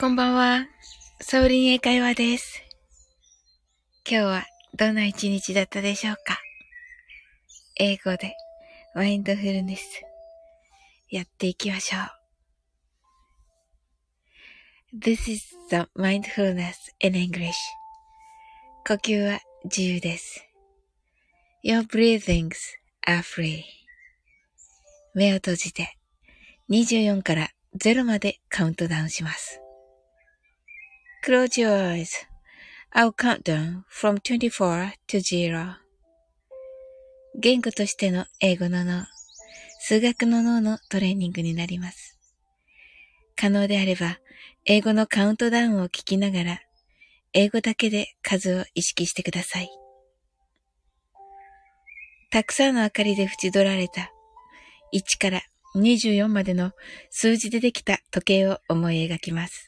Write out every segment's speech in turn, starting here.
こんばんは。ソウリン英会話です。今日はどんな一日だったでしょうか？英語でマインドフルネスやっていきましょう。This is the mindfulness in English. 呼吸は自由です。Your breathings are free. 目を閉じて24から0までカウントダウンします。Close your eyes. I'll count down from 24 to 0. 言語としての英語の脳、数学の脳のトレーニングになります。可能であれば、英語のカウントダウンを聞きながら、英語だけで数を意識してください。たくさんの明かりで縁取られた1から24までの数字でできた時計を思い描きます。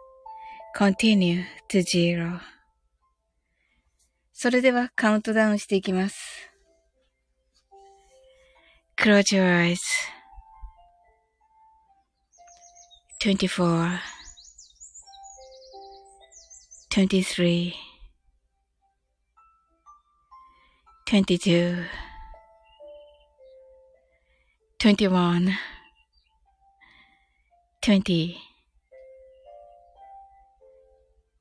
continue to zero それではカウントダウンしていきます。Close your eyes. 24 23 22 21 20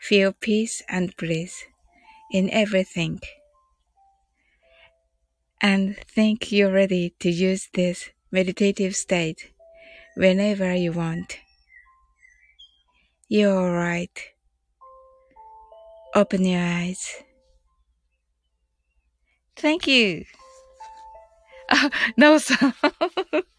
Feel peace and bliss in everything. And think you're ready to use this meditative state whenever you want. You're alright. Open your eyes. Thank you. Uh, no sir.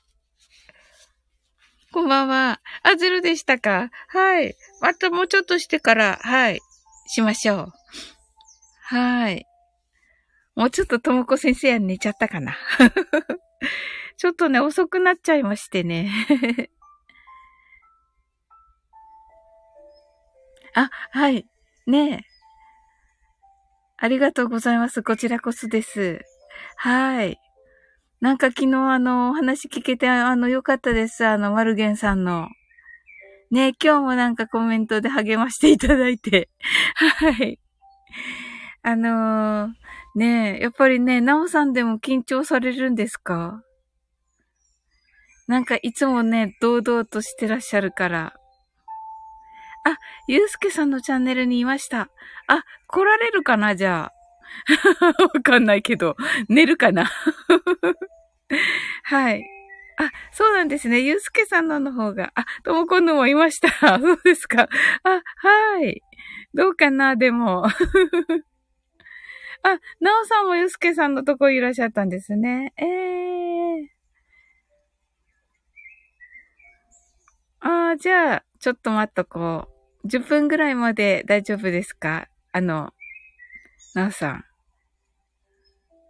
こんばんは。あ、ゼロでしたか？はい。またもうちょっとしてから、はい。しましょう。はい。もうちょっとともこ先生は寝ちゃったかな？ちょっとね、遅くなっちゃいましてね。あ、はい。ねえ。ありがとうございます。こちらこそです。はい。なんか昨日あの、お話聞けて、あの、よかったです。あの、マルゲンさんの。ね、今日もなんかコメントで励ましていただいて。はい。あのー、ねやっぱりね、ナオさんでも緊張されるんですか？なんかいつもね、堂々としてらっしゃるから。あ、ゆうすけさんのチャンネルにいました。あ、来られるかなじゃあ。わかんないけど、寝るかな？はい。あ、そうなんですね。ゆうすけさんのの方が。あ、ともこんのもいました。そうですか。あ、はい。どうかな、でも。あ、なおさんもゆうすけさんのとこいらっしゃったんですね。ええー。ああ、じゃあ、ちょっと待っとこう。10分ぐらいまで大丈夫ですか？あの、なおさん。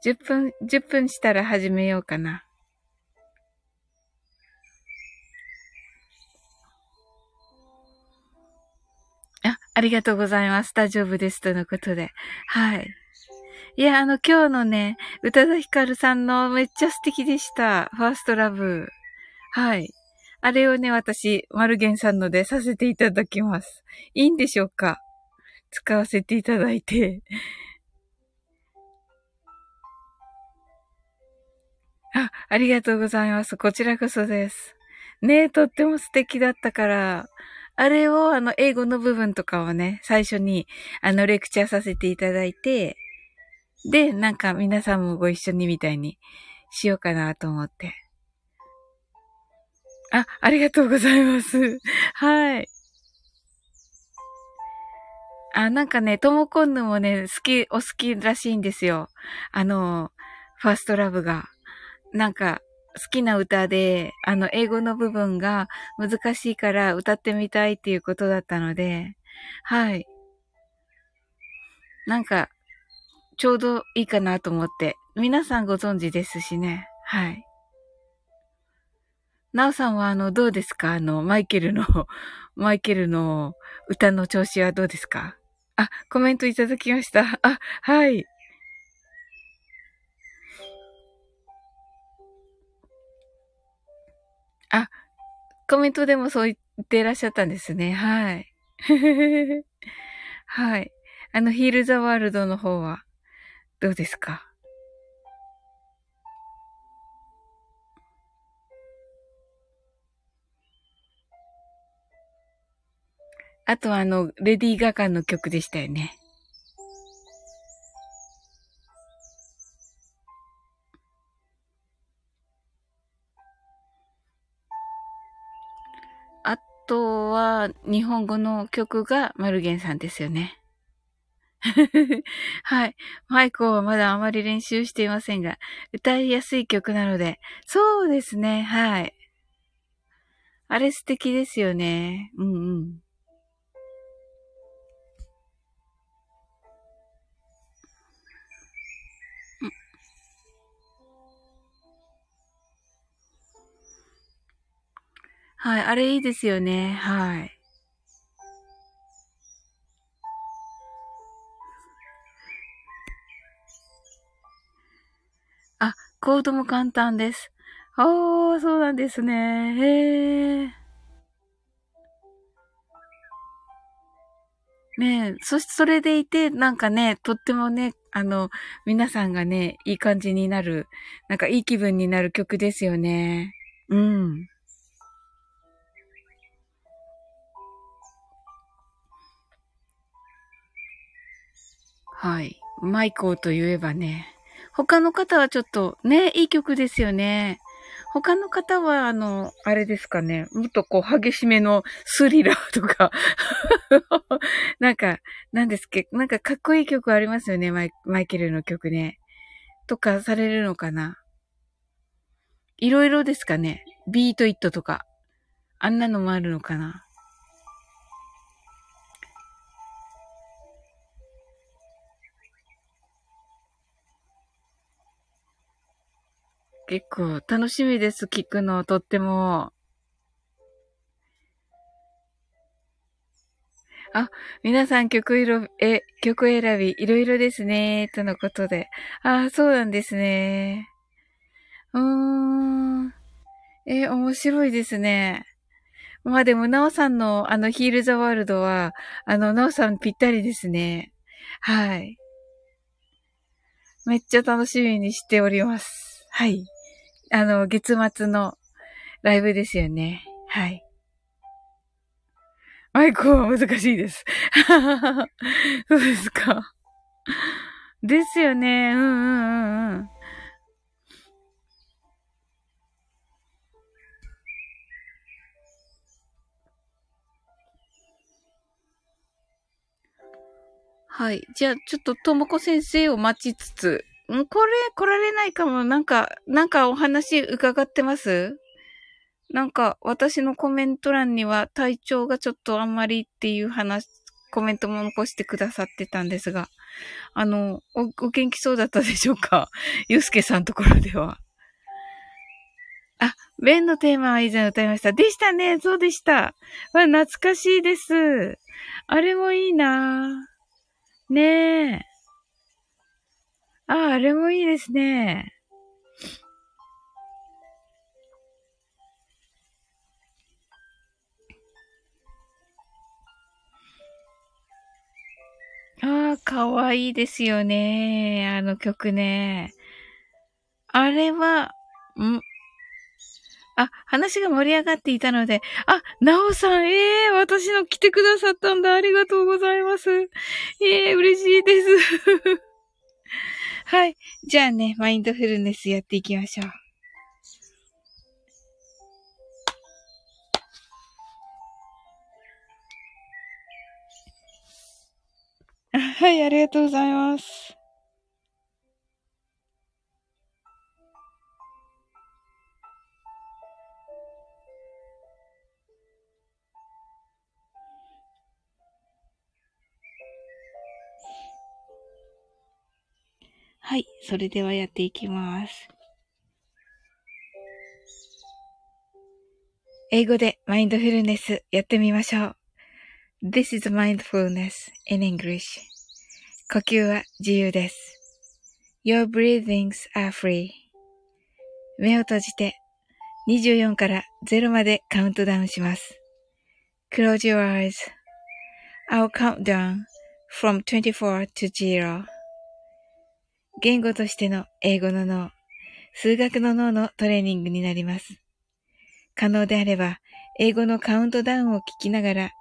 10分、10分したら始めようかな。あ、ありがとうございます。大丈夫です。とのことで。はい。いや、あの、今日のね、宇多田ヒカルさんのめっちゃ素敵でした。ファーストラブ。はい。あれをね、私、マルゲンさんのでさせていただきます。いいんでしょうか？使わせていただいて。あ、ありがとうございます。こちらこそです。ねえ、とっても素敵だったから、あれを、あの、英語の部分とかをね、最初に、あの、レクチャーさせていただいて、で、なんか皆さんもご一緒にみたいにしようかなと思って。あ、ありがとうございます。はい。あ、なんかね、ともこんぬもね、好き、お好きらしいんですよ。あの、ファーストラブが。なんか、好きな歌で、あの、英語の部分が難しいから歌ってみたいっていうことだったので、はい。なんか、ちょうどいいかなと思って、皆さんご存知ですしね。はい。なおさんはあの、どうですか？あの、マイケルの、マイケルの歌の調子はどうですか？あ、コメントいただきました。あ、はい。あ、コメントでもそう言ってらっしゃったんですね。はい。はい。あの、ヒールザワールドの方は、どうですか？あとあの、レディー・ガガの曲でしたよね。とは、日本語の曲がマルゲンさんですよね。はい。マイコはまだあまり練習していませんが、歌いやすい曲なので、そうですね、はい。あれ素敵ですよね。うんうん。はい、あれいいですよね。はい。あ、コードも簡単です。ああ、そうなんですね。へえ。ねえ、そして、それでいて、なんかね、とってもね、あの、皆さんがね、いい感じになる、なんかいい気分になる曲ですよね。うん。はい。マイコーといえばね。他の方はちょっとね、いい曲ですよね。他の方は、あの、あれですかね。もっとこう、激しめのスリラーとか なんか、なんですけ、なんかかっこいい曲ありますよね。マイマイケルの曲ね。とかされるのかな。いろいろですかね。ビートイットとか。あんなのもあるのかな。結構楽しみです、聞くの、とっても。あ、皆さん曲色、え、曲選び、いろいろですね、とのことで。あ、そうなんですね。うーん。え、面白いですね。まあでも、なおさんのあのヒールザワールドは、あの、なおさんぴったりですね。はい。めっちゃ楽しみにしております。はい。あの、月末のライブですよね。はい。マイクは難しいです。そうですか。ですよね。うんうんうんうん。はい。じゃあ、ちょっと、ともこ先生を待ちつつ、んこれ、来られないかも。なんか、なんかお話伺ってます？なんか、私のコメント欄には体調がちょっとあんまりっていう話、コメントも残してくださってたんですが、あの、お、お元気そうだったでしょうか？ゆうすけさんところでは。あ、弁のテーマは以前歌いました。でしたね。そうでした。わ、懐かしいです。あれもいいなねえ。あ、あれもいいですね。ああ、かわいいですよね。あの曲ね。あれは、ん？あ、話が盛り上がっていたので、あ、なおさん、ええー、私の来てくださったんだ。ありがとうございます。ええー、嬉しいです。はい。じゃあね、マインドフルネスやっていきましょう。はい、ありがとうございます。はい。それではやっていきます。英語でマインドフルネスやってみましょう。This is mindfulness in English. 呼吸は自由です。Your breathings are free. 目を閉じて24から0までカウントダウンします。Close your eyes.I'll count down from 24 to 0. 言語としての英語の脳、数学の脳のトレーニングになります。可能であれば、英語のカウントダウンを聞きながら、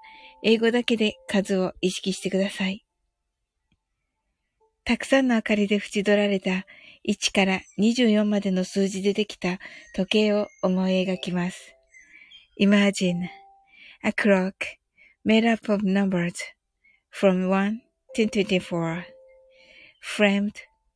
英語だけで数を意識してください。たくさんの明かりで縁取られた1から24までの数字でできた時計を思い描きます。Imagine a clock made up of numbers from 1 to 24 framed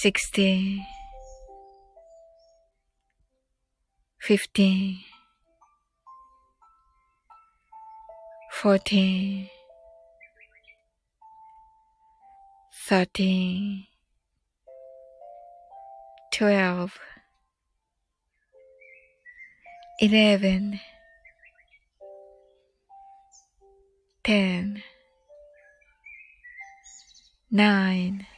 16 15 14 13 12 11 10 9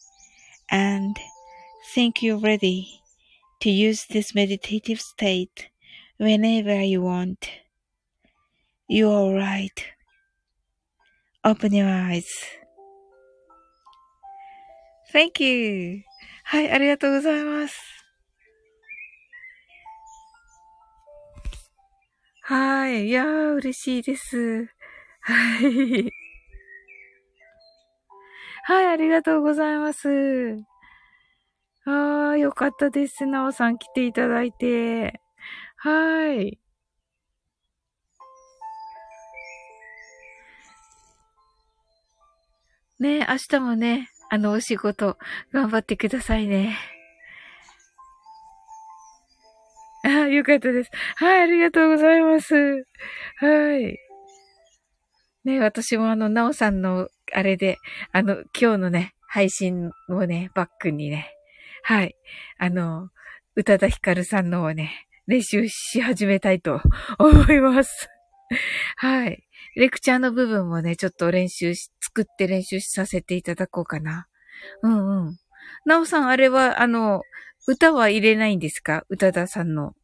think you're ready to use this meditative state whenever you want. You're alright. Open your eyes. Thank you. はい、ありがとうございます。はい。いやー、嬉しいです。はい。はい、ありがとうございます。 あー、よかったです。なおさん来ていただいて。はい。ね明日もね、あの、お仕事、頑張ってくださいね。ああ、よかったです。はい、ありがとうございます。はい。ね、私もあの、なおさんの、あれで、あの、今日のね、配信をね、バックにね、はい、あの、宇多田ヒカルさんのをね、練習し始めたいと 思います。はい。レクチャーの部分もね、ちょっと練習し、作って練習させていただこうかな。うんうん。なおさん、あれは、あの、歌は入れないんですか？宇多田さんの。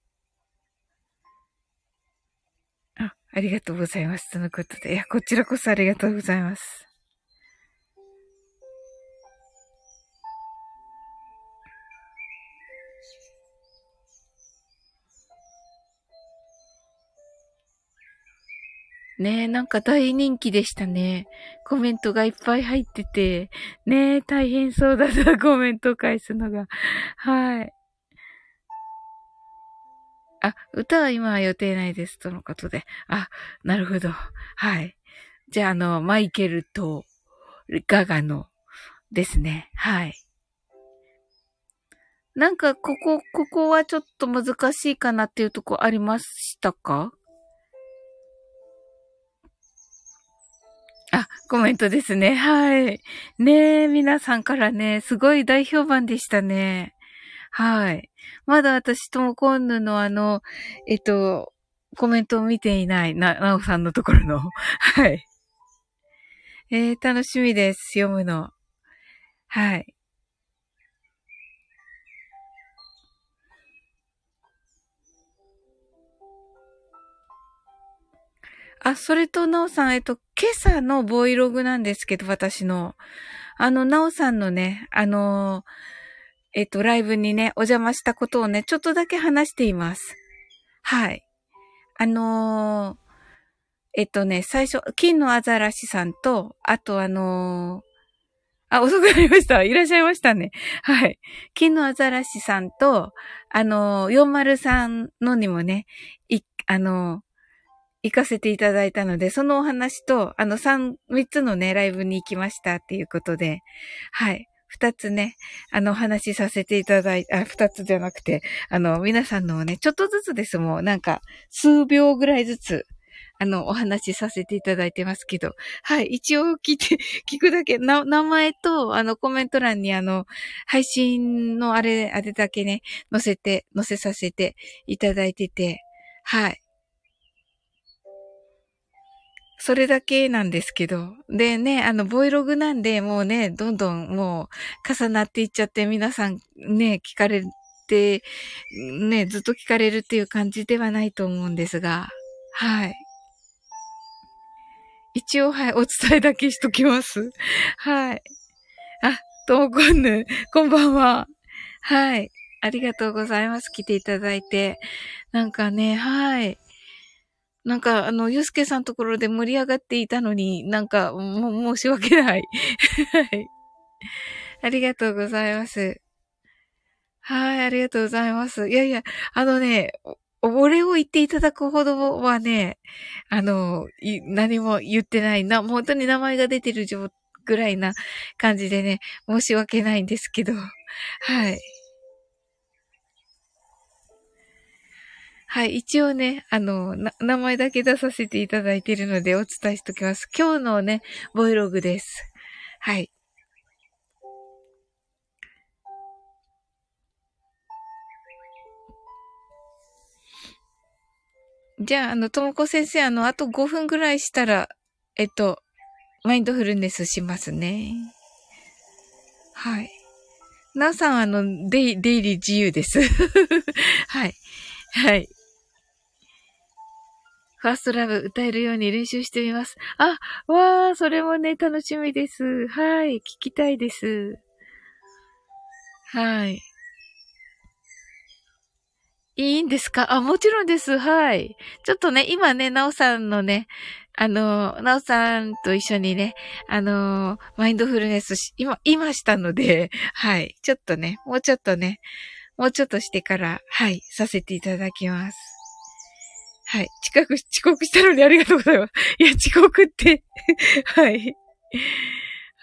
あ、ありがとうございます。とのことで。いや、こちらこそありがとうございます。ねえ、なんか大人気でしたね。コメントがいっぱい入ってて、ねえ、大変そうだな、コメント返すのが。はい。あ、歌は今は予定ないです、とのことで。あ、なるほど。はい。じゃあ、あの、マイケルとガガのですね。はい。なんか、ここ、ここはちょっと難しいかなっていうとこありましたか？あ、コメントですね。はい。ねえ、皆さんからね、すごい大評判でしたね。はい。まだ私ともコンヌのあの、えっと、コメントを見ていない、な、なおさんのところの。はい。えー、楽しみです。読むの。はい。あ、それと、なおさん、えっと、今朝のボイログなんですけど、私の。あの、なおさんのね、あのえっと、ライブにね、お邪魔したことをね、ちょっとだけ話しています。はい。あのー、えっとね、最初、金のアザラシさんと、あとあのー、あ、遅くなりました。いらっしゃいましたね。はい。金のアザラシさんと、あのー、403のにもね、い、あの行かせていただいたので、そのお話と、あの、三、三つのね、ライブに行きましたっていうことで、はい。二つね、あの、お話しさせていただいあ、二つじゃなくて、あの、皆さんのをね、ちょっとずつですもん、なんか、数秒ぐらいずつ、あの、お話しさせていただいてますけど、はい、一応聞いて、聞くだけ、な、名前と、あの、コメント欄にあの、配信のあれ、あれだけね、載せて、載せさせていただいてて、はい。それだけなんですけど。でね、あの、ボイログなんで、もうね、どんどんもう重なっていっちゃって、皆さんね、聞かれて、ね、ずっと聞かれるっていう感じではないと思うんですが、はい。一応、はい、お伝えだけしときます。はい。あ、ともこんぬ、こんばんは。はい。ありがとうございます。来ていただいて。なんかね、はい。なんか、あの、ゆうすけさんところで盛り上がっていたのに、なんか、もう申し訳ない。はい。ありがとうございます。はい、ありがとうございます。いやいや、あのね、お礼を言っていただくほどはね、あの、何も言ってないな、本当に名前が出てるぐらいな感じでね、申し訳ないんですけど、はい。はい、一応ね、あの、名前だけ出させていただいているのでお伝えしておきます。今日のね、ボイログです。はい。じゃあ、あの、ともこ先生、あの、あと5分ぐらいしたら、えっと、マインドフルネスしますね。はい。なおさん、あの、デイ出入り自由です。はい。はい。ファーストラブ歌えるように練習してみます。あ、わー、それもね、楽しみです。はい、聞きたいです。はい。いいんですか？あ、もちろんです。はい。ちょっとね、今ね、なおさんのね、あの、なおさんと一緒にね、あの、マインドフルネスし、今、今したので、はい。ちょっとね、もうちょっとね、もうちょっとしてから、はい、させていただきます。はい。近く、遅刻したのにありがとうございます。いや、遅刻って はい。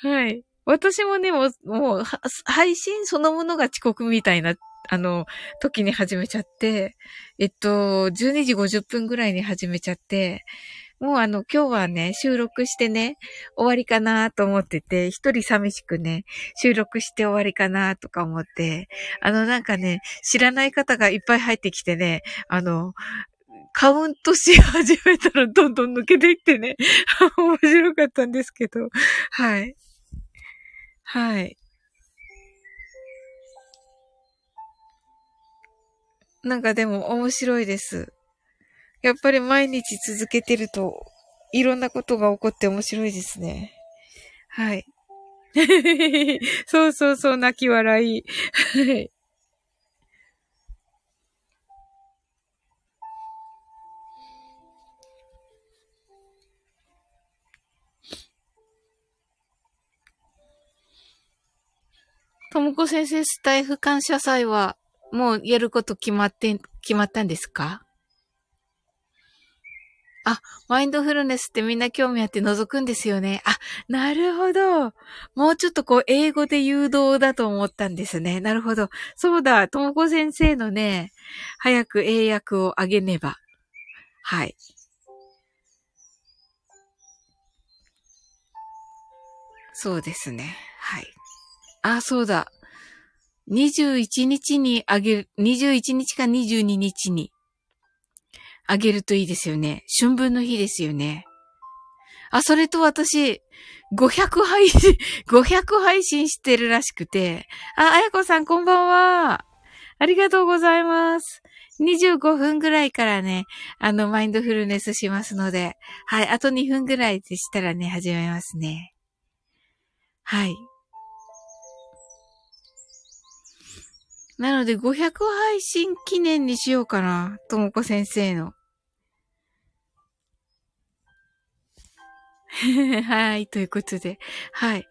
はい。私もね、もう、もう、配信そのものが遅刻みたいなあの、時に始めちゃって、えっと、12時50分ぐらいに始めちゃって、もうあの、今日はね、収録してね、終わりかなと思ってて、一人寂しくね、収録して終わりかなとか思って、あの、なんかね、知らない方がいっぱい入ってきてね、あの、カウントし始めたらどんどん抜けていってね、面白かったんですけど、はい。はい。なんかでも面白いです。やっぱり毎日続けてると、いろんなことが起こって面白いですね。はい。そうそうそう、泣き笑い。はい。ともこ先生、スタイフ感謝祭はもうやること決まって、決まったんですか？あ、マインドフルネスってみんな興味あって覗くんですよね。あ、なるほど。もうちょっとこう、英語で誘導だと思ったんですね。なるほど。そうだ、ともこ先生のね、早く英訳をあげねば。はい。そうですね。はい。あ、そうだ。21日にあげる、21日か22日にあげるといいですよね。春分の日ですよね。あ、それと私、500配信、500配信してるらしくて。あ、あやこさんこんばんは。ありがとうございます。25分ぐらいからね、あの、マインドフルネスしますので、はい、あと2分ぐらいでしたらね、始めますね。はい。なので500配信記念にしようかな。ともこ先生の。はい、ということで。はい。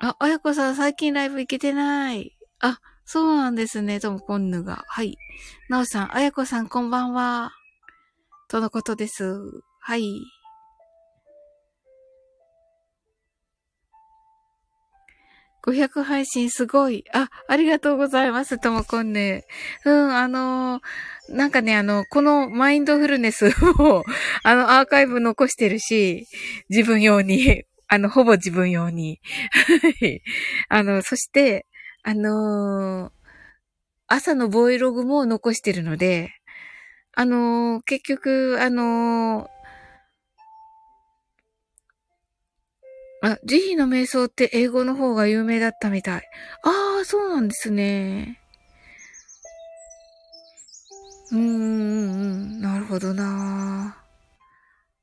あ、あやこさん最近ライブ行けてない。あ、そうなんですね、ともこんぬが。はい。なおさん、あやこさんこんばんは。とのことです。はい。500配信すごい。あ、ありがとうございます、ともこんね。うん、あのー、なんかね、あの、このマインドフルネスを、あの、アーカイブ残してるし、自分用に、あの、ほぼ自分用に。あの、そして、あのー、朝のボイログも残してるので、あのー、結局、あのあ、慈悲の瞑想って英語の方が有名だったみたい。ああ、そうなんですね。うーん、うん、なるほどな。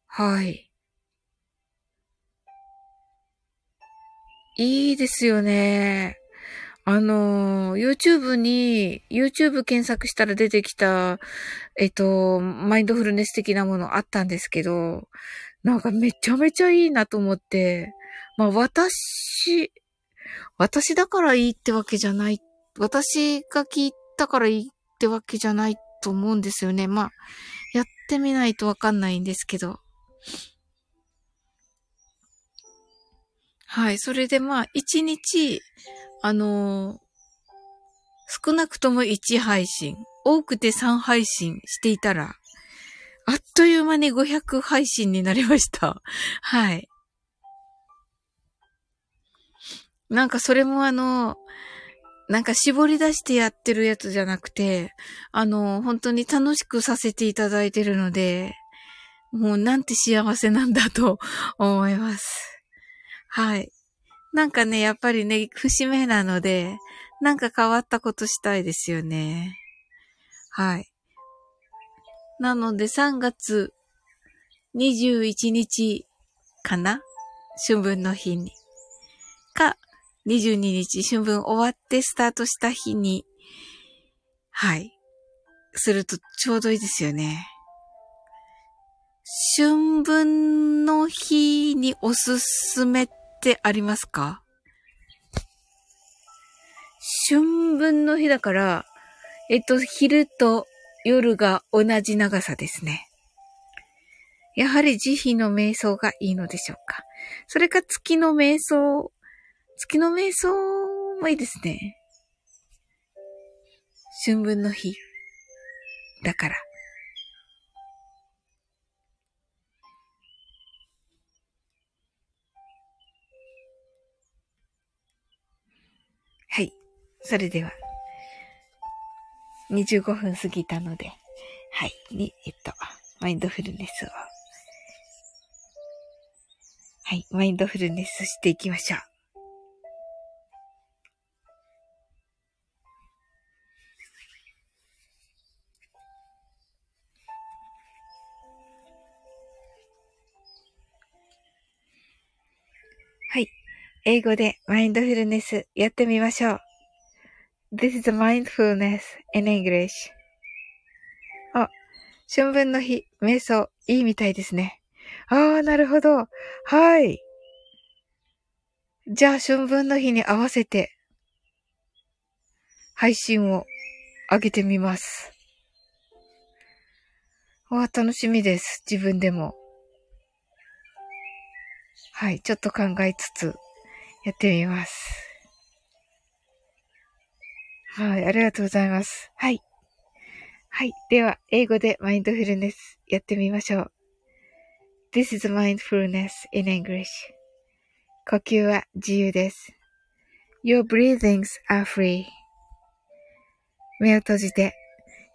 はい。いいですよね。あの、YouTube に、YouTube 検索したら出てきた、えっと、マインドフルネス的なものあったんですけど、なんかめちゃめちゃいいなと思って、まあ私、私だからいいってわけじゃない。私が聞いたからいいってわけじゃないと思うんですよね。まあ、やってみないとわかんないんですけど。はい。それでまあ、一日、あのー、少なくとも1配信、多くて3配信していたら、あっという間に500配信になりました。はい。なんかそれもあの、なんか絞り出してやってるやつじゃなくて、あの、本当に楽しくさせていただいてるので、もうなんて幸せなんだと 思います。はい。なんかね、やっぱりね、節目なので、なんか変わったことしたいですよね。はい。なので3月21日かな？春分の日に。か、22日春分終わってスタートした日に、はい。するとちょうどいいですよね。春分の日におすすめってありますか？春分の日だから、えっと、昼と夜が同じ長さですね。やはり慈悲の瞑想がいいのでしょうか。それか月の瞑想、月の瞑想もいいですね。春分の日。だから。はい。それでは、25分過ぎたので、はい。に、えっと、マインドフルネスを、はい。マインドフルネスしていきましょう。はい。英語でマインドフルネスやってみましょう。This is mindfulness in English. あ、春分の日、瞑想、いいみたいですね。ああ、なるほど。はい。じゃあ、春分の日に合わせて、配信を上げてみます。わあ、楽しみです。自分でも。はい、ちょっと考えつつ、やってみます。はい、ありがとうございます。はい。はい。では、英語でマインドフルネスやってみましょう。This is mindfulness in English. 呼吸は自由です。Your breathings are free. 目を閉じて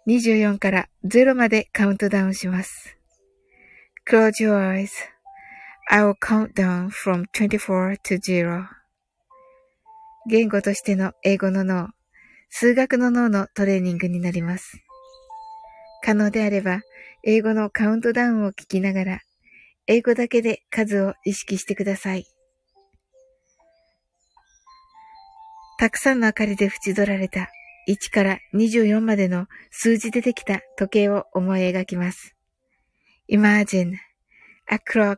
24から0までカウントダウンします。Close your eyes. I will count down from 24 to 0. 言語としての英語の脳、数学の脳のトレーニングになります。可能であれば、英語のカウントダウンを聞きながら、英語だけで数を意識してください。たくさんの明かりで縁取られた1から24までの数字でできた時計を思い描きます。Imagine a clock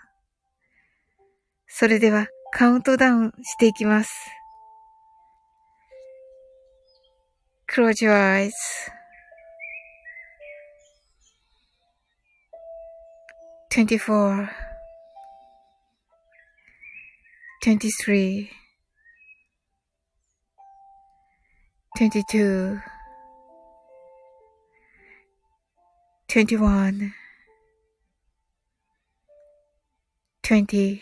それではカウントダウンしていきます。Close your eyes. Twenty-four, twenty-three, twenty-two, twenty-one, twenty,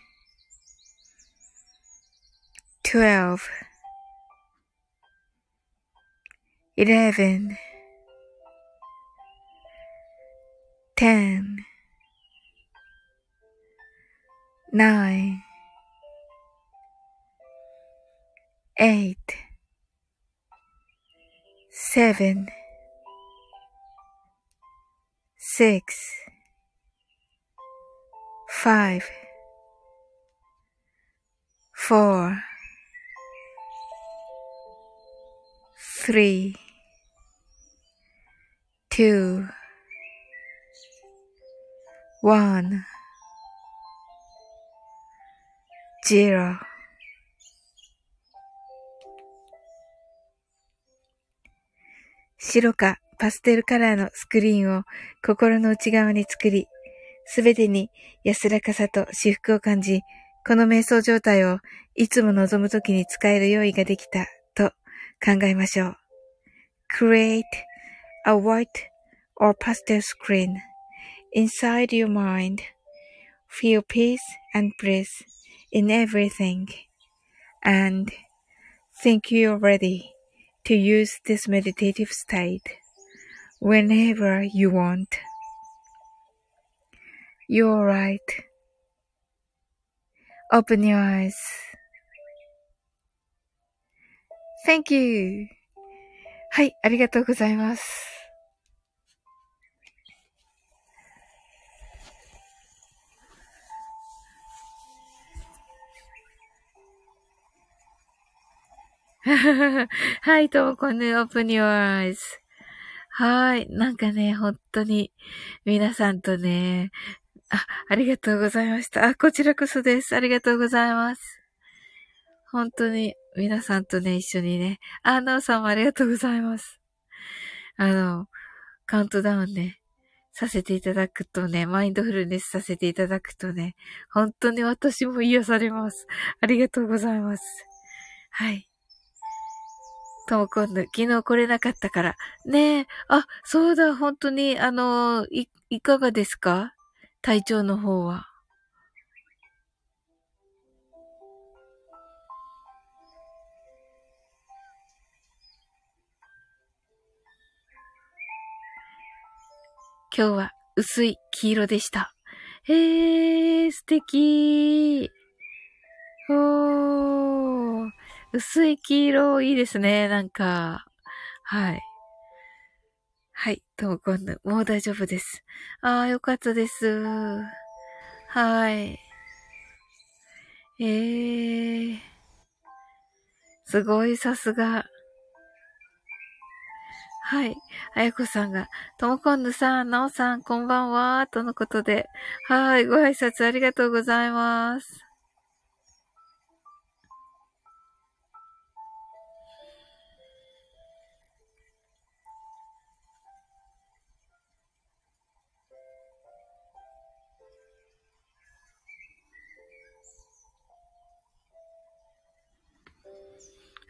12 11 10 9 8 7 6 5 4 three, two, one, zero. 白かパステルカラーのスクリーンを心の内側に作り、すべてに安らかさと至福を感じ、この瞑想状態をいつも望むときに使える用意ができた考えましょう。Create a white or pastel screen inside your mind. Feel peace and bliss in everything and think you're ready to use this meditative state whenever you want. You're right. Open your eyes. Thank you. はい、ありがとうございます。はい、ともこね、open your eyes. はい。なんかね、本当に、皆さんとね、あ、ありがとうございました。あ、こちらこそです。ありがとうございます。本当に、皆さんとね、一緒にね、あ、なおさんもありがとうございます。あの、カウントダウンね、させていただくとね、マインドフルネスさせていただくとね、本当に私も癒されます。ありがとうございます。はい。とも今度、昨日来れなかったから。ねえ、あ、そうだ、本当に、あの、い、いかがですか？体調の方は。今日は薄い黄色でした。へえ、素敵。おー。薄い黄色いいですね、なんか。はい。はい、ともこんぬ、もう大丈夫です。ああ、よかったです。はい。ええー。すごい、さすが。はい。あやこさんが、ともこんぬさん、なおさん、こんばんは、とのことで。はい、ご挨拶ありがとうございます。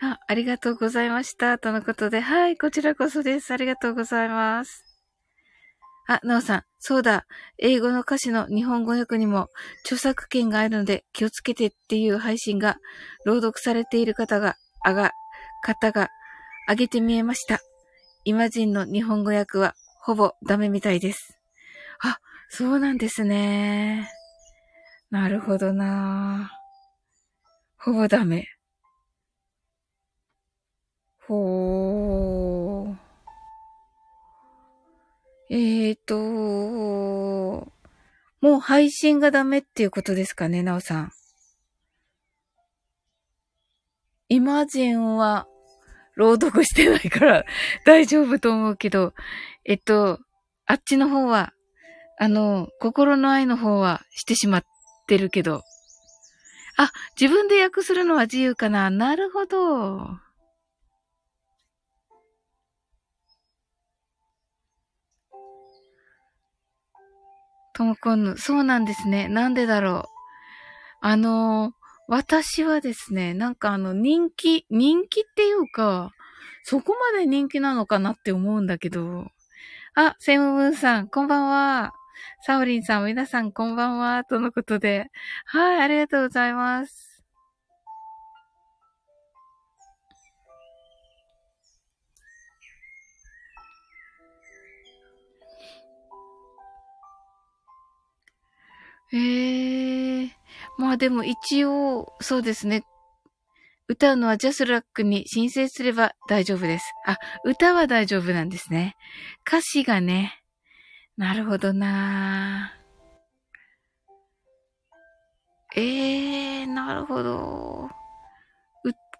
あ、ありがとうございました。とのことで、はい、こちらこそです。ありがとうございます。あ、なおさん、そうだ。英語の歌詞の日本語訳にも著作権があるので気をつけてっていう配信が朗読されている方が、あが、方が上げて見えました。イマジンの日本語訳はほぼダメみたいです。あ、そうなんですね。なるほどなほぼダメ。ほー。えーと、もう配信がダメっていうことですかね、なおさん。イマジンは朗読してないから 大丈夫と思うけど、えっと、あっちの方は、あの、心の愛の方はしてしまってるけど。あ、自分で訳するのは自由かななるほど。ともこんぬ。そうなんですね。なんでだろう。あの、私はですね、なんかあの、人気、人気っていうか、そこまで人気なのかなって思うんだけど。あ、セムブーンさん、こんばんは。サオリンさん、皆さん、こんばんは。とのことで。はい、ありがとうございます。ええー、まあでも一応、そうですね。歌うのはジャスラックに申請すれば大丈夫です。あ、歌は大丈夫なんですね。歌詞がね。なるほどなええー、なるほど。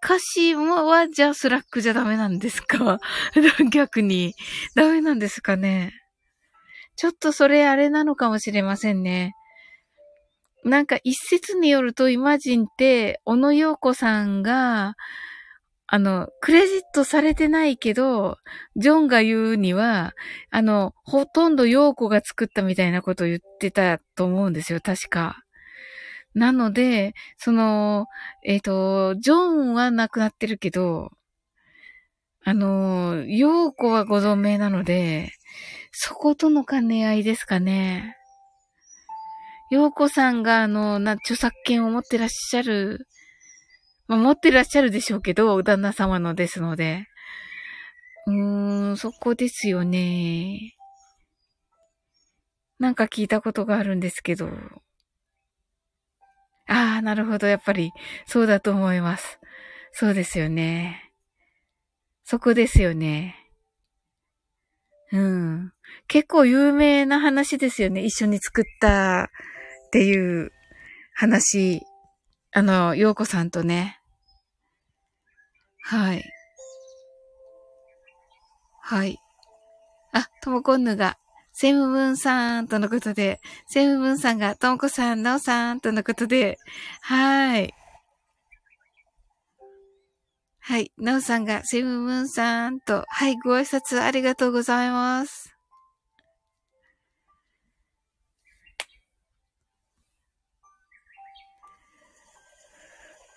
歌詞はジャスラックじゃダメなんですか？逆に。ダメなんですかね。ちょっとそれあれなのかもしれませんね。なんか一説によるとイマジンって、小野洋子さんが、あの、クレジットされてないけど、ジョンが言うには、あの、ほとんど洋子が作ったみたいなことを言ってたと思うんですよ、確か。なので、その、えっ、ー、と、ジョンは亡くなってるけど、あの、洋子はご存命なので、そことの兼ね合いですかね。洋子さんが、あの、な、著作権を持ってらっしゃる、まあ、持ってらっしゃるでしょうけど、旦那様のですので。うーん、そこですよね。なんか聞いたことがあるんですけど。ああ、なるほど。やっぱり、そうだと思います。そうですよね。そこですよね。うん。結構有名な話ですよね。一緒に作ったっていう話。あの、洋子さんとね。はい。はい。あ、ともこんぬがセムブンさんとのことで、セムブンさんがともこさん、なおさんとのことで、はい。はい。なおさんがセムブンさんと、はい、ご挨拶ありがとうございます。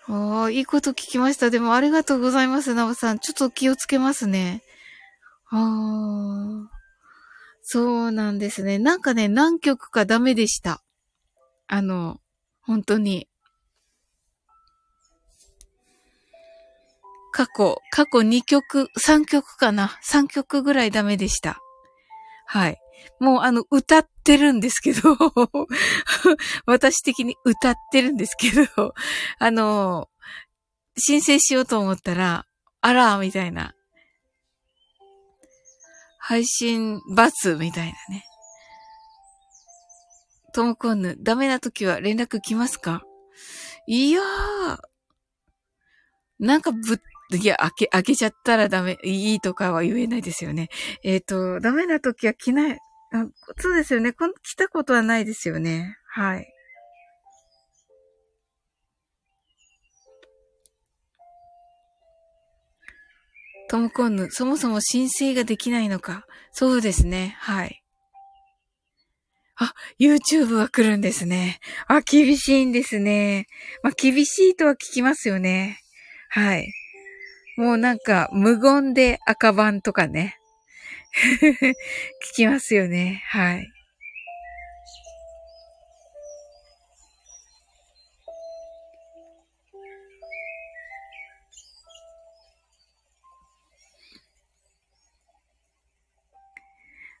ああ、いいこと聞きました。でもありがとうございます、なおさん。ちょっと気をつけますね。ああ。そうなんですね。なんかね、何曲かダメでした。あの、本当に。過去、過去2曲、3曲かな ?3 曲ぐらいダメでした。はい。もうあの、歌ってるんですけど 私的に歌ってるんですけどあの、申請しようと思ったら、あら、みたいな。配信罰みたいなね。トモコンヌ、ダメな時は連絡来ますか？いやー。なんかぶっ、いや、開け、開けちゃったらダメ、いいとかは言えないですよね。えっ、ー、と、ダメな時は来ない。あそうですよね。こ来たことはないですよね。はい。トムコンヌ、そもそも申請ができないのか。そうですね。はい。あ、YouTube は来るんですね。あ、厳しいんですね。まあ、厳しいとは聞きますよね。はい。もうなんか、無言で赤番とかね。聞きますよね。はい。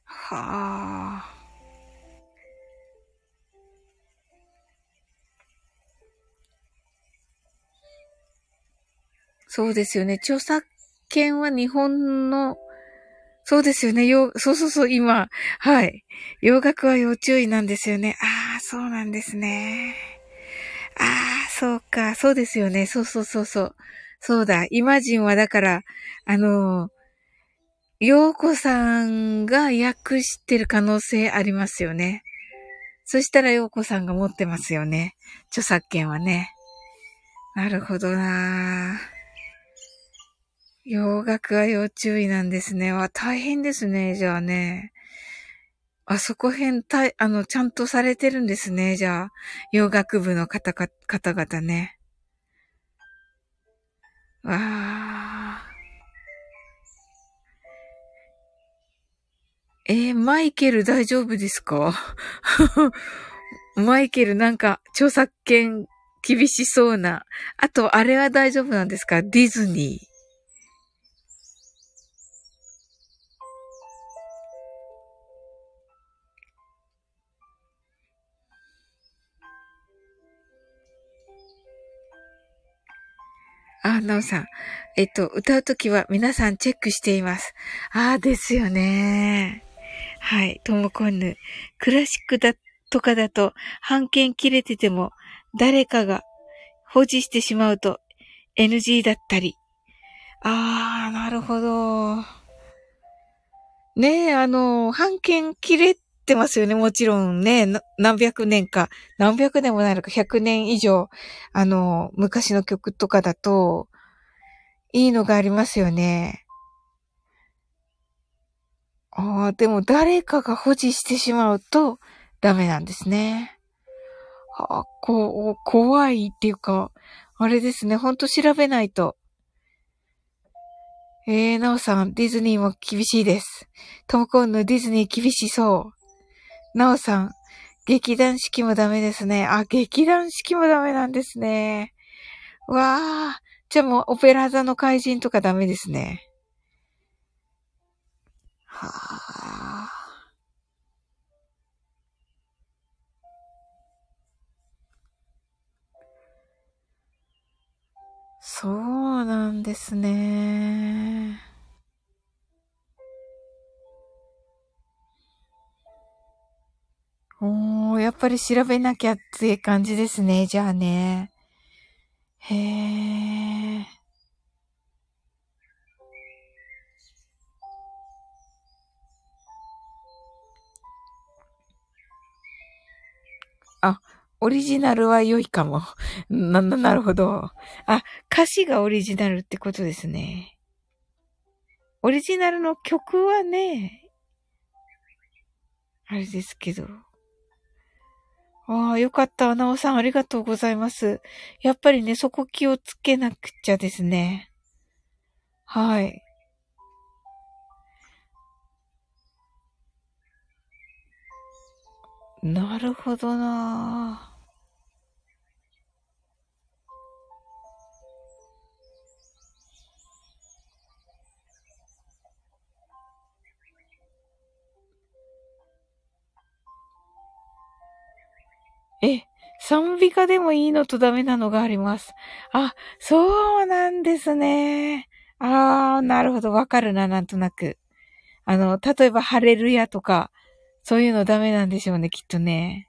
はあ。そうですよね。著作権は日本の、そうですよね。よ、そうそうそう、今。はい。洋楽は要注意なんですよね。ああ、そうなんですね。ああ、そうか。そうですよね。そうそうそうそう。そうだ。イマジンはだから、あの洋子さんが訳してる可能性ありますよね。そしたら洋子さんが持ってますよね。著作権はね。なるほどな洋楽は要注意なんですね。わ、大変ですね。じゃあね。あそこ辺、たいあの、ちゃんとされてるんですね。じゃあ、洋楽部の方か、方々ね。わあ。えー、マイケル大丈夫ですか？マイケルなんか著作権厳しそうな。あと、あれは大丈夫なんですか？ディズニー。あ、なおさん。えっと、歌うときは皆さんチェックしています。ああ、ですよね。はい、ともこんぬ。クラシックだとかだと、半券切れてても、誰かが保持してしまうと NG だったり。ああ、なるほど。ねえ、あの、半券切れってますよね。もちろんね、何百年か、何百年もないのか、100年以上、あの、昔の曲とかだと、いいのがありますよね。ああ、でも誰かが保持してしまうとダメなんですね。あこう、怖いっていうか、あれですね、ほんと調べないと。えー、なおさん、ディズニーも厳しいです。トムコンのディズニー厳しそう。なおさん、劇団四季もダメですね。あ、劇団四季もダメなんですね。わあ、じゃあもうオペラ座の怪人とかダメですね。はあ。そうなんですね。おー、やっぱり調べなきゃって感じですね。じゃあね。へえ。あ、オリジナルは良いかも。な、な、なるほど。あ、歌詞がオリジナルってことですね。オリジナルの曲はね、あれですけど。ああ、よかった。なおさん、ありがとうございます。やっぱりね、そこ気をつけなくちゃですね。はい。なるほどなぁえ、賛美歌でもいいのとダメなのがあります。あ、そうなんですね。あー、なるほど。わかるな、なんとなく。あの、例えば、ハレルヤとか、そういうのダメなんでしょうね、きっとね。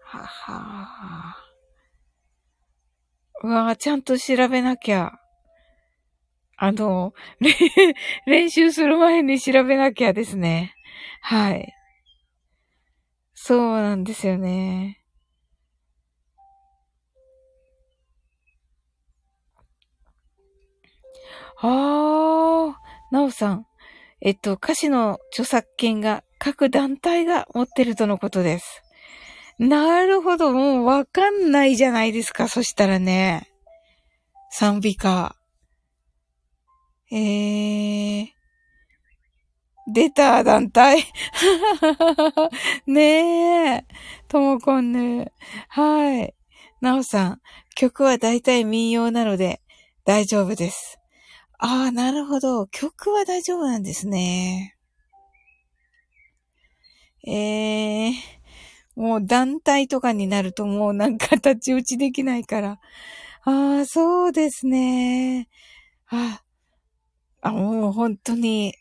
ははうわぁ、ちゃんと調べなきゃ。あの、練習する前に調べなきゃですね。はい。そうなんですよね。ああ、なおさん。えっと、歌詞の著作権が各団体が持ってるとのことです。なるほど。もうわかんないじゃないですか。そしたらね。賛美歌。えー。出た、団体。ねえ。ともこんぬ。はい。なおさん。曲は大体民謡なので大丈夫です。ああ、なるほど。曲は大丈夫なんですね。ええー、もう団体とかになるともうなんか立ち打ちできないから。ああ、そうですね。あ、あ、もう本当に。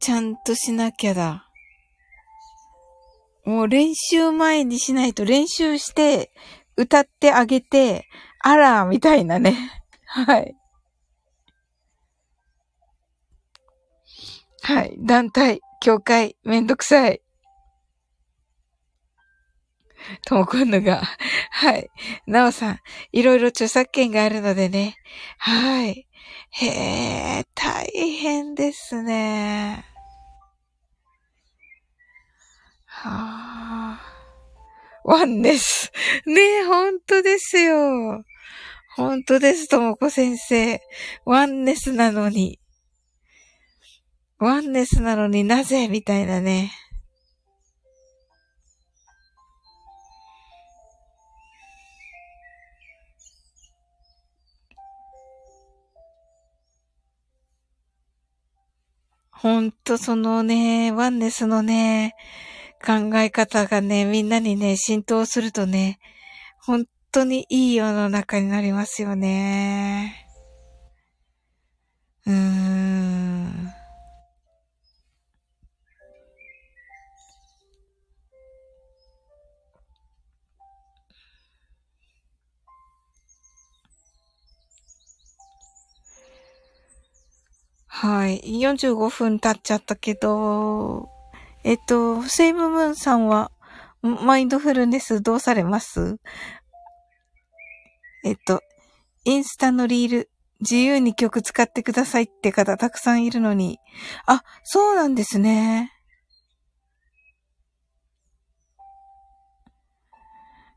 ちゃんとしなきゃだ。もう練習前にしないと練習して歌ってあげて、あら、みたいなね。はい。はい。団体、教会、めんどくさい。ともこんのが、はい。なおさん、いろいろ著作権があるのでね。はい。へえ、大変ですね。はあ。ワンネス。ねえ、ほんとですよ。ほんとです、ともこ先生。ワンネスなのに。ワンネスなのになぜみたいなね。ほんとそのね、ワンネスのね、考え方がね、みんなにね、浸透するとね、本当にいい世の中になりますよね。うーん。はい。45分経っちゃったけど、えっと、セイムムーンさんは、マインドフルネスどうされます？えっと、インスタのリール、自由に曲使ってくださいって方たくさんいるのに。あ、そうなんですね。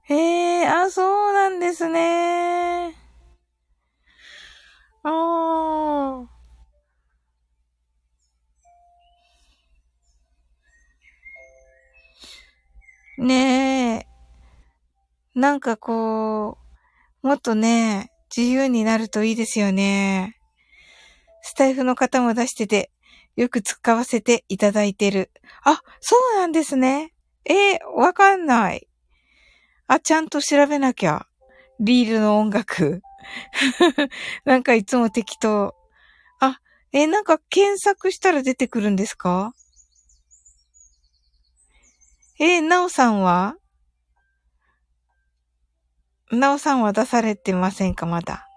ええー、あ、そうなんですね。ああ。ねえ。なんかこう、もっとね、自由になるといいですよね。スタイフの方も出してて、よく使わせていただいてる。あ、そうなんですね。えー、わかんない。あ、ちゃんと調べなきゃ。リールの音楽。なんかいつも適当。あ、えー、なんか検索したら出てくるんですか？えー、なおさんは？なおさんは出されてませんかまだ？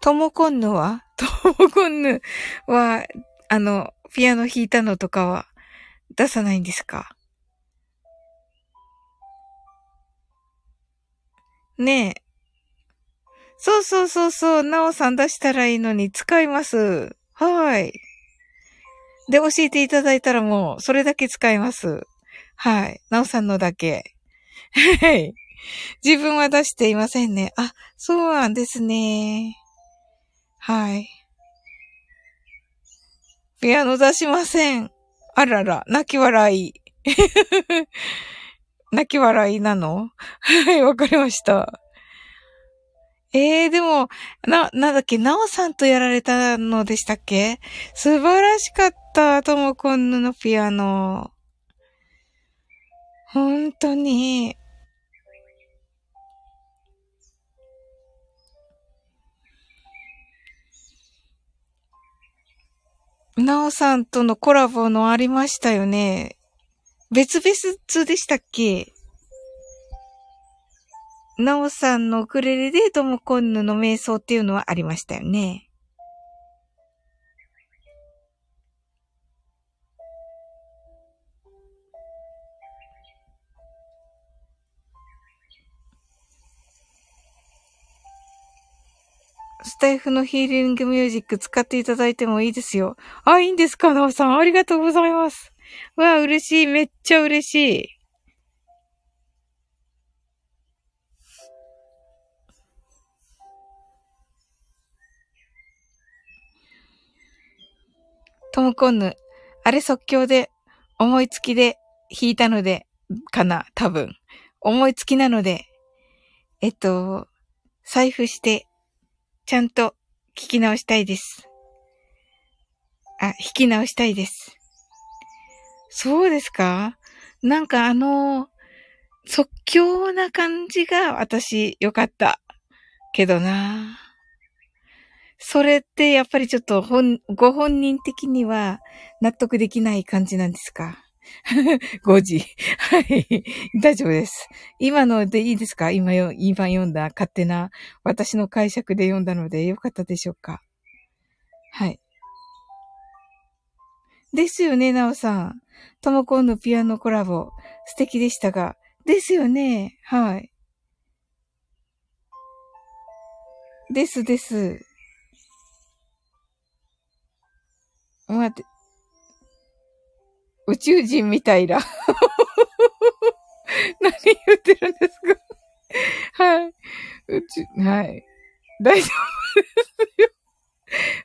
ともこんぬは？ともこんぬは、あの、ピアノ弾いたのとかは出さないんですか？ねえ。そうそうそうそう、なおさん出したらいいのに使います。はい。で、教えていただいたらもう、それだけ使います。はい。なおさんのだけ。はい。自分は出していませんね。あ、そうなんですね。はい。ピアノ出しません。あらら、泣き笑い。泣き笑いなの？はい、わかりました。ええー、でも、な、なんだっけ、なおさんとやられたのでしたっけ？素晴らしかった、ともこんぬのピアノ。本当に。なおさんとのコラボのありましたよね。別々でしたっけ？なおさんのウクレレでトモコンヌの瞑想っていうのはありましたよね。スタイフのヒーリングミュージック使っていただいてもいいですよ。あ、いいんですかなおさん。ありがとうございます。わ嬉しい。めっちゃ嬉しい。トムコンヌ。あれ即興で、思いつきで弾いたので、かな、多分。思いつきなので、えっと、財布して、ちゃんと聞き直したいです。あ、弾き直したいです。そうですか？なんかあの、即興な感じが私良かったけどな。それってやっぱりちょっと本、ご本人的には納得できない感じなんですか？5時。はい。大丈夫です。今のでいいですか？今よ、今読んだ勝手な私の解釈で読んだのでよかったでしょうか？はい。ですよね、なおさん。ともこんのピアノコラボ素敵でしたが。ですよね。はい。ですです。待って。宇宙人みたいだ。何言ってるんですか？はい。宇宙、はい。大丈夫ですよ。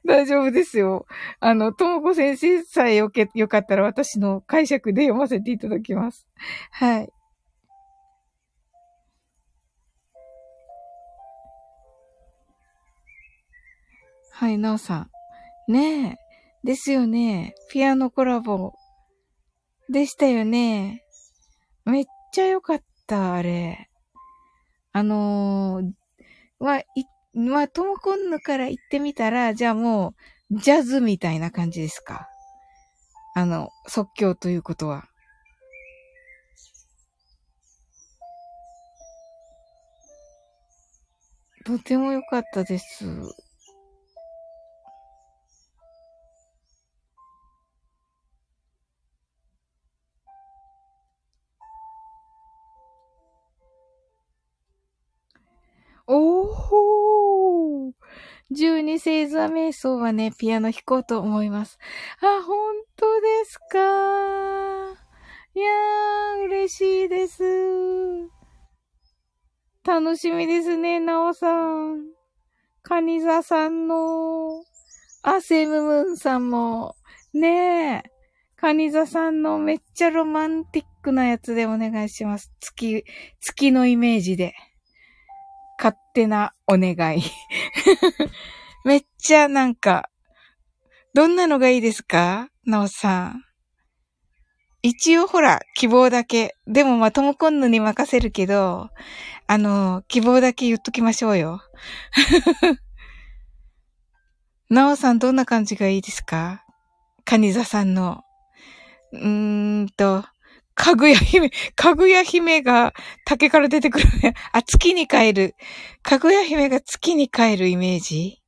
大丈夫ですよ。あの、ともこ先生さえよけ、よかったら私の解釈で読ませていただきます。はい。はい、なおさん。ねえ。ですよね。ピアノコラボ。でしたよね。めっちゃ良かった、あれ。あのー、まあ、い、まあ、トモコンヌから行ってみたら、じゃあもう、ジャズみたいな感じですか。あの、即興ということは。とても良かったです。12星座瞑想はね、ピアノ弾こうと思います。あ、本当ですか？いやー、嬉しいです。楽しみですね、なおさん。カニザさんの、あ、セムムーンさんも、ねえ、カニザさんのめっちゃロマンティックなやつでお願いします。月、月のイメージで。勝手なお願い。めっちゃなんか、どんなのがいいですか？なおさん。一応ほら、希望だけ。でもまあ、ともこんぬに任せるけど、あの、希望だけ言っときましょうよ。なおさんどんな感じがいいですか？カニザさんの。うーんと、かぐや姫、かぐや姫が竹から出てくる。あ、月に帰る。かぐや姫が月に帰るイメージ？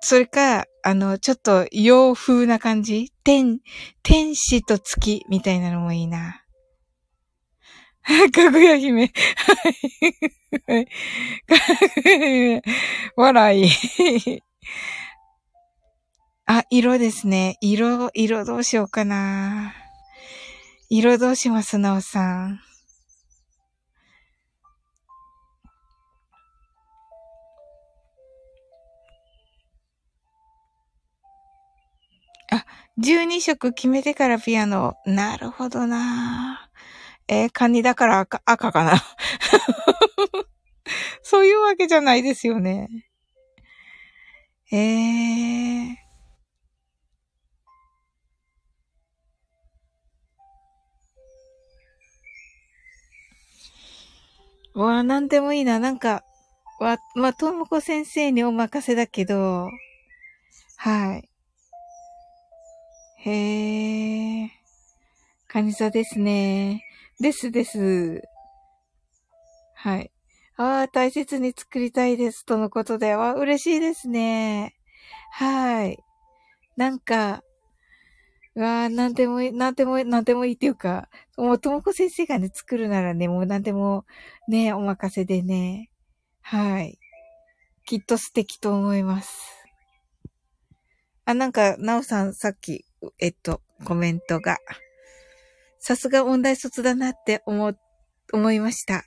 それか、あの、ちょっと洋風な感じ？天、天使と月みたいなのもいいな。かぐや姫。はい。かぐや姫。笑い。あ、色ですね。色、色どうしようかな。色どうしますなおさん。あ、12色決めてからピアノ。なるほどなえー、カニだから赤、赤かな。そういうわけじゃないですよね。えー。わあ、なんでもいいな。なんか、わ、まあ、ともこ先生にお任せだけど、はい。へえ。カニ座ですね。ですです。はい。ああ、大切に作りたいです。とのことで。わ、嬉しいですね。はい。なんか、うわあ、なんでもいい、なんでもいい、なんでもいいっていうか、もう、ともこ先生がね、作るならね、もうなんでも、ね、お任せでね。はい。きっと素敵と思います。あ、なんか、なおさん、さっき、えっと、コメントが。さすが音大卒だなって思、思いました。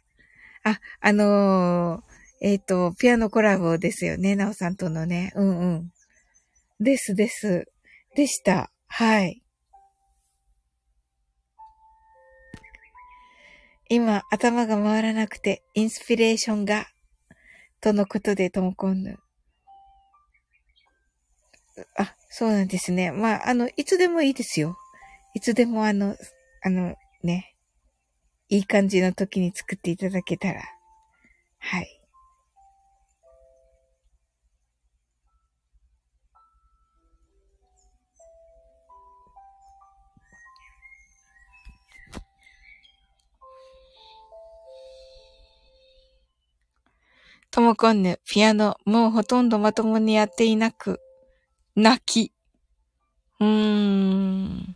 あ、あのー、えっ、と、ピアノコラボですよね、なおさんとのね。うんうん。ですです。でした。はい。今、頭が回らなくて、インスピレーションが、とのことで、ともこんぬ。あ、そうなんですね。まあ、あの、いつでもいいですよ。いつでもあの、あの、ね、いい感じの時に作っていただけたら。はい。ともこんぬ、ピアノ、もうほとんどまともにやっていなく、泣き。うーん。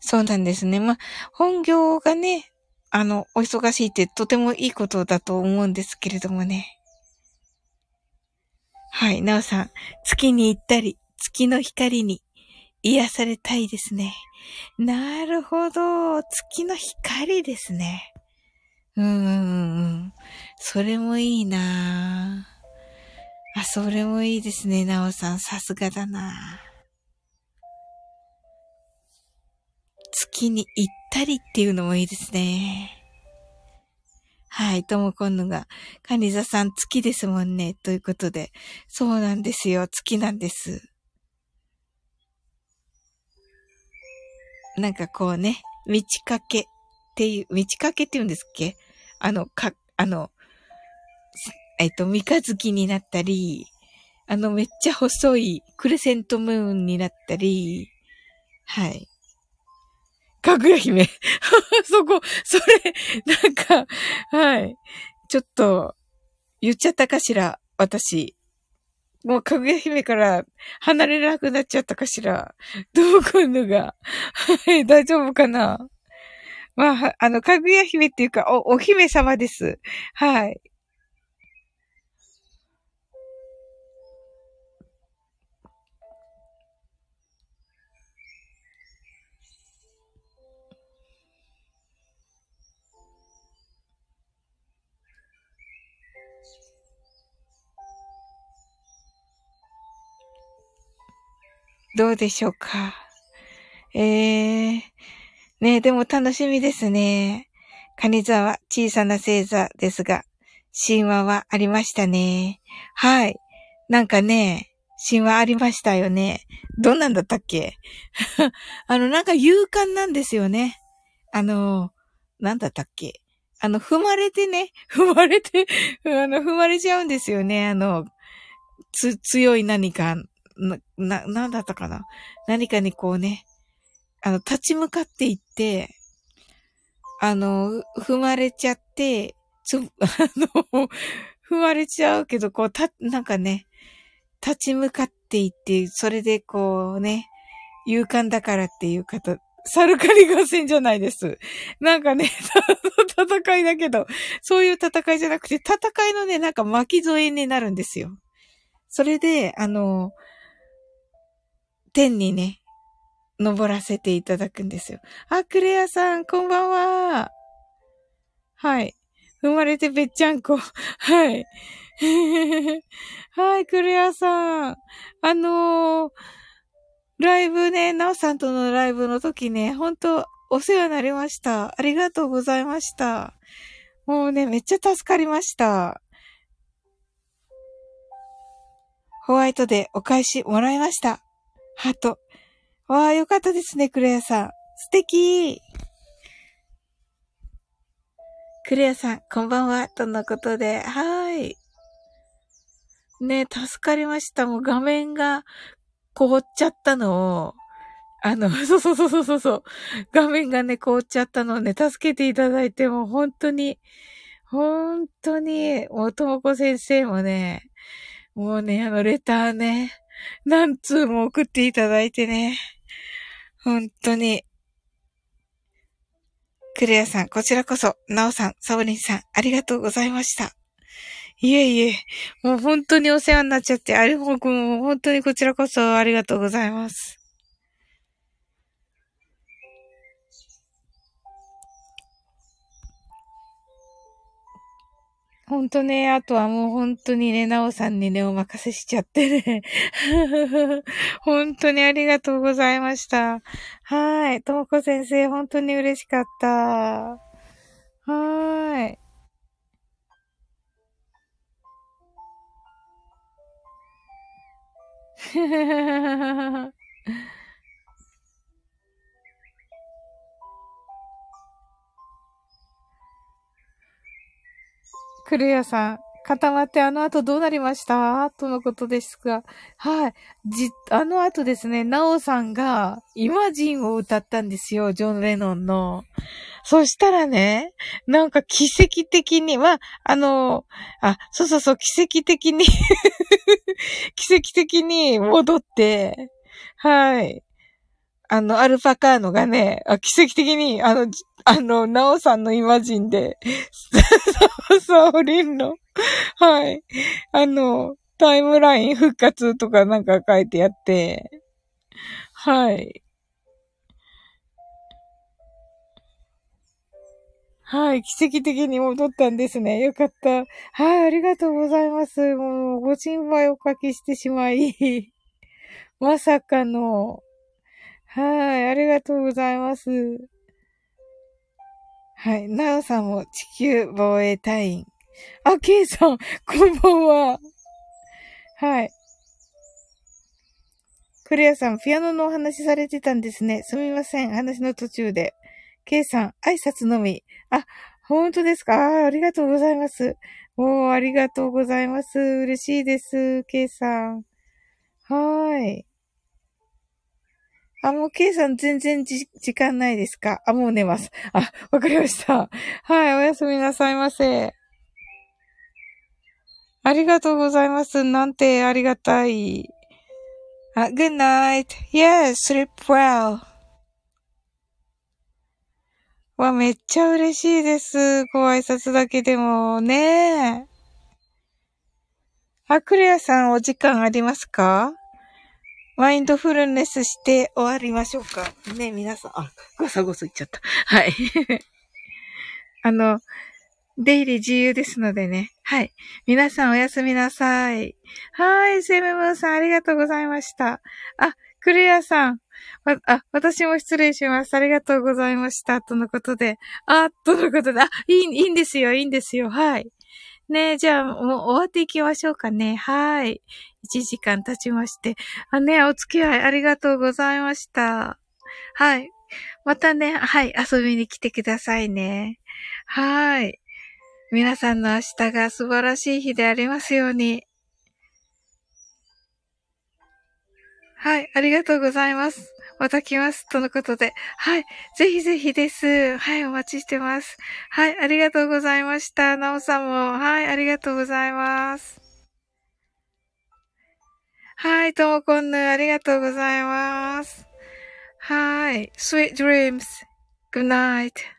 そうなんですね。まあ、本業がね、あの、お忙しいってとてもいいことだと思うんですけれどもね。はい、なおさん、月に行ったり、月の光に癒されたいですね。なるほど、月の光ですね。うんうんうん。それもいいなあ、それもいいですね、なおさん。さすがだな月に行ったりっていうのもいいですね。はい、ともこんのが、カニザさん月ですもんね。ということで。そうなんですよ。月なんです。なんかこうね、道かけっていう、道かけって言うんですっけ？あの、か、あの、えっと、三日月になったり、あの、めっちゃ細いクレセントムーンになったり、はい。かぐや姫。そこ、それ、なんか、はい。ちょっと、言っちゃったかしら、私。もう、かぐや姫から離れなくなっちゃったかしら。どうくんのが。はい、大丈夫かな？まあ、あの、かぐや姫っていうか、お、お姫様です。はい。どうでしょうか？えー、ねでも楽しみですね。カニ座は小さな星座ですが、神話はありましたね。はい。なんかね、神話ありましたよね。どんなんだったっけ？あの、なんか勇敢なんですよね。あの、なんだったっけ？あの、踏まれてね、踏まれて、あの、踏まれちゃうんですよね。あの、つ、強い何かな、な、なんだったかな？何かにこうね、あの、立ち向かっていって、あの、踏まれちゃって、つ、あの、踏まれちゃうけど、こう、た、なんかね、立ち向かっていって、それでこうね、勇敢だからっていう方、サルカリ合戦じゃないです。なんかね、戦いだけど、そういう戦いじゃなくて、戦いのね、なんか巻き添えになるんですよ。それで、あの、天にね、登らせていただくんですよ。あ、クレアさん、こんばんは。はい。生まれてべっちゃんこ。はい。はい、クレアさん。あのー、ライブね、ナオさんとのライブの時ね、ほんとお世話になりました。ありがとうございました。もうね、めっちゃ助かりました。ホワイトでお返しもらいました。ハート。わあ、よかったですね、クレアさん。素敵クレアさん、こんばんは、とのことで、はーい。ね、助かりました。もう画面が凍っちゃったのを、あの、そうそうそうそうそう、画面がね、凍っちゃったのをね、助けていただいて、もう本当に、本当に、もうともこ先生もね、もうね、あの、レターね、何通も送っていただいてね。本当に。クレアさん、こちらこそ、ナオさん、サボリンさん、ありがとうございました。いえいえ、もう本当にお世話になっちゃって、あれも本当にこちらこそありがとうございます。ほんとね、あとはもう本当にね、なおさんにね、お任せしちゃってね。本当にありがとうございました。はい。ともこ先生、本当に嬉しかった。はーい。クレアさん、固まってあの後どうなりました？とのことですが。はい。じ、あの後ですね、ナオさんがイマジンを歌ったんですよ、ジョン・レノンの。そしたらね、なんか奇跡的に、まあ、あの、あ、そうそうそう、奇跡的に 奇跡的に戻って、はい。あの、アルパカーノがね、奇跡的に、あの、あの、ナオさんのイマジンで、サオリンの、はい。あの、タイムライン復活とかなんか書いてあって、はい。はい。奇跡的に戻ったんですね。よかった。はい。ありがとうございます。もう、ご心配おかけしてしまい。まさかの。はい。ありがとうございます。はい。なおさんも地球防衛隊員。あ、ケイさん、こんばんは。はい。クレアさん、ピアノのお話されてたんですね。すみません。話の途中で。ケイさん、挨拶のみ。あ、本当ですか？あありがとうございます。おー、ありがとうございます。嬉しいです。ケイさん。はーい。あ、もう、ケイさん全然じ、時間ないですか？あ、もう寝ます。あ、わかりました。はい、おやすみなさいませ。ありがとうございます。なんてありがたい。あ、good night. Yes, sleep well. わ、めっちゃ嬉しいです。ご挨拶だけでも。ねえ。あ、クレアさんお時間ありますか？マインドフルネスして終わりましょうか。ね皆さん。あ、ごそごそ言っちゃった。はい。あの、出入り自由ですのでね。はい。皆さんおやすみなさい。はい。セムムーンさんありがとうございました。あ、クレアさん。あ、私も失礼します。ありがとうございました。とのことで。あ、とのことで。あ、いい、いいんですよ。いいんですよ。はい。ねえじゃあ、もう終わっていきましょうかね。はい。1時間経ちまして。あ、ねお付き合いありがとうございました。はい。またね、はい、遊びに来てくださいね。はい。皆さんの明日が素晴らしい日でありますように。はい、ありがとうございます。また来ます。とのことで。はい。ぜひぜひです。はい、お待ちしてます。はい、ありがとうございました。なおさんも。はい、ありがとうございます。はい、ともこんぬ、ありがとうございます。はい。sweet dreams. Good night.